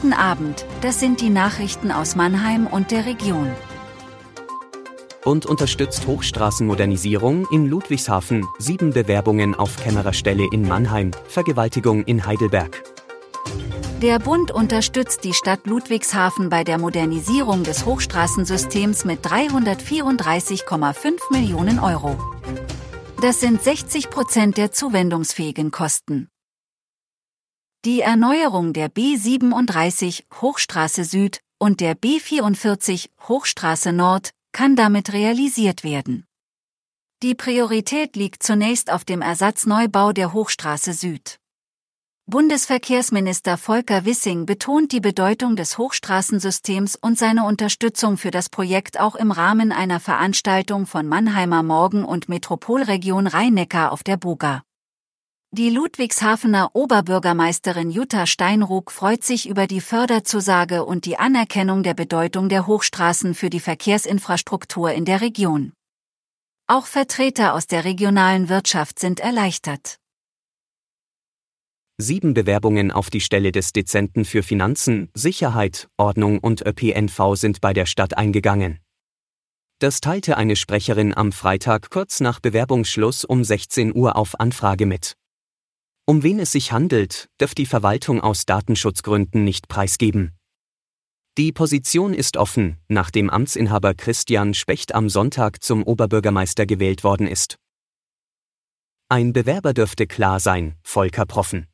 Guten Abend, das sind die Nachrichten aus Mannheim und der Region. Bund unterstützt Hochstraßenmodernisierung in Ludwigshafen, sieben Bewerbungen auf Kämmererstelle in Mannheim, Vergewaltigung in Heidelberg. Der Bund unterstützt die Stadt Ludwigshafen bei der Modernisierung des Hochstraßensystems mit 334,5 Millionen Euro. Das sind 60 Prozent der zuwendungsfähigen Kosten. Die Erneuerung der B37 Hochstraße Süd und der B44 Hochstraße Nord kann damit realisiert werden. Die Priorität liegt zunächst auf dem Ersatzneubau der Hochstraße Süd. Bundesverkehrsminister Volker Wissing betont die Bedeutung des Hochstraßensystems und seine Unterstützung für das Projekt auch im Rahmen einer Veranstaltung von Mannheimer Morgen und Metropolregion Rhein-Neckar auf der Buga. Die Ludwigshafener Oberbürgermeisterin Jutta Steinruck freut sich über die Förderzusage und die Anerkennung der Bedeutung der Hochstraßen für die Verkehrsinfrastruktur in der Region. Auch Vertreter aus der regionalen Wirtschaft sind erleichtert. Sieben Bewerbungen auf die Stelle des Dezenten für Finanzen, Sicherheit, Ordnung und ÖPNV sind bei der Stadt eingegangen. Das teilte eine Sprecherin am Freitag kurz nach Bewerbungsschluss um 16 Uhr auf Anfrage mit. Um wen es sich handelt, darf die Verwaltung aus Datenschutzgründen nicht preisgeben. Die Position ist offen, nachdem Amtsinhaber Christian Specht am Sonntag zum Oberbürgermeister gewählt worden ist. Ein Bewerber dürfte klar sein, Volker Proffen.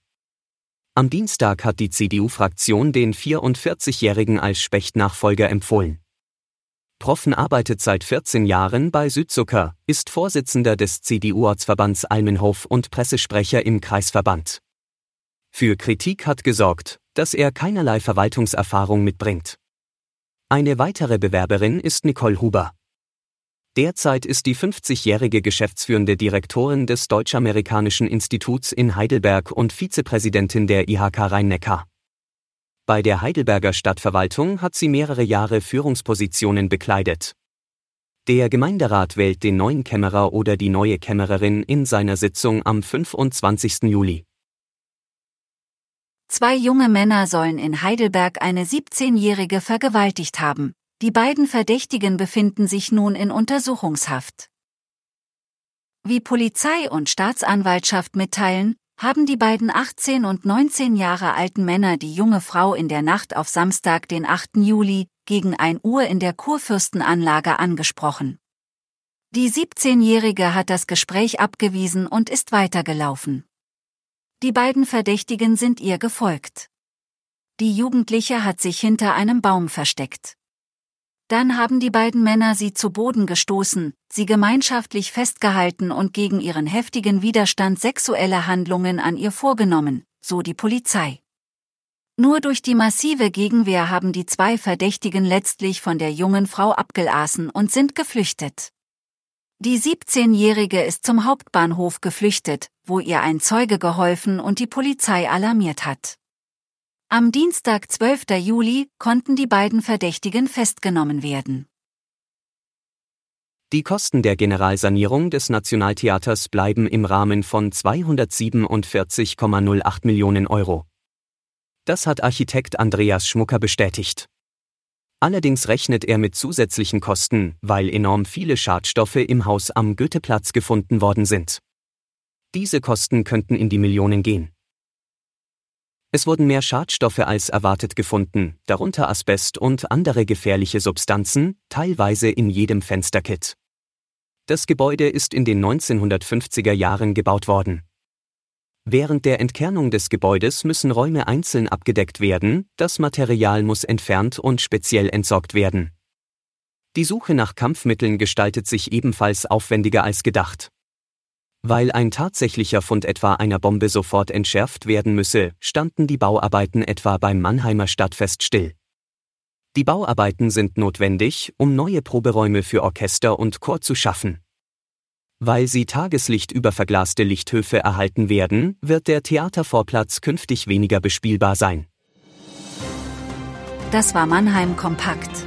Am Dienstag hat die CDU-Fraktion den 44-Jährigen als Specht-Nachfolger empfohlen. Proffen arbeitet seit 14 Jahren bei Südzucker, ist Vorsitzender des CDU-Ortsverbands Almenhof und Pressesprecher im Kreisverband. Für Kritik hat gesorgt, dass er keinerlei Verwaltungserfahrung mitbringt. Eine weitere Bewerberin ist Nicole Huber. Derzeit ist die 50-jährige geschäftsführende Direktorin des Deutsch-Amerikanischen Instituts in Heidelberg und Vizepräsidentin der IHK Rhein-Neckar. Bei der Heidelberger Stadtverwaltung hat sie mehrere Jahre Führungspositionen bekleidet. Der Gemeinderat wählt den neuen Kämmerer oder die neue Kämmererin in seiner Sitzung am 25. Juli. Zwei junge Männer sollen in Heidelberg eine 17-Jährige vergewaltigt haben. Die beiden Verdächtigen befinden sich nun in Untersuchungshaft. Wie Polizei und Staatsanwaltschaft mitteilen, haben die beiden 18 und 19 Jahre alten Männer die junge Frau in der Nacht auf Samstag, den 8. Juli, gegen 1 Uhr in der Kurfürstenanlage angesprochen. Die 17-Jährige hat das Gespräch abgewiesen und ist weitergelaufen. Die beiden Verdächtigen sind ihr gefolgt. Die Jugendliche hat sich hinter einem Baum versteckt. Dann haben die beiden Männer sie zu Boden gestoßen, sie gemeinschaftlich festgehalten und gegen ihren heftigen Widerstand sexuelle Handlungen an ihr vorgenommen, so die Polizei. Nur durch die massive Gegenwehr haben die zwei Verdächtigen letztlich von der jungen Frau abgelassen und sind geflüchtet. Die 17-Jährige ist zum Hauptbahnhof geflüchtet, wo ihr ein Zeuge geholfen und die Polizei alarmiert hat. Am Dienstag, 12. Juli, konnten die beiden Verdächtigen festgenommen werden. Die Kosten der Generalsanierung des Nationaltheaters bleiben im Rahmen von 247,08 Millionen Euro. Das hat Architekt Andreas Schmucker bestätigt. Allerdings rechnet er mit zusätzlichen Kosten, weil enorm viele Schadstoffe im Haus am Goetheplatz gefunden worden sind. Diese Kosten könnten in die Millionen gehen. Es wurden mehr Schadstoffe als erwartet gefunden, darunter Asbest und andere gefährliche Substanzen, teilweise in jedem Fensterkit. Das Gebäude ist in den 1950er Jahren gebaut worden. Während der Entkernung des Gebäudes müssen Räume einzeln abgedeckt werden, das Material muss entfernt und speziell entsorgt werden. Die Suche nach Kampfmitteln gestaltet sich ebenfalls aufwendiger als gedacht. Weil ein tatsächlicher Fund etwa einer Bombe sofort entschärft werden müsse, standen die Bauarbeiten etwa beim Mannheimer Stadtfest still. Die Bauarbeiten sind notwendig, um neue Proberäume für Orchester und Chor zu schaffen. Weil sie Tageslicht über verglaste Lichthöfe erhalten werden, wird der Theatervorplatz künftig weniger bespielbar sein. Das war Mannheim Kompakt.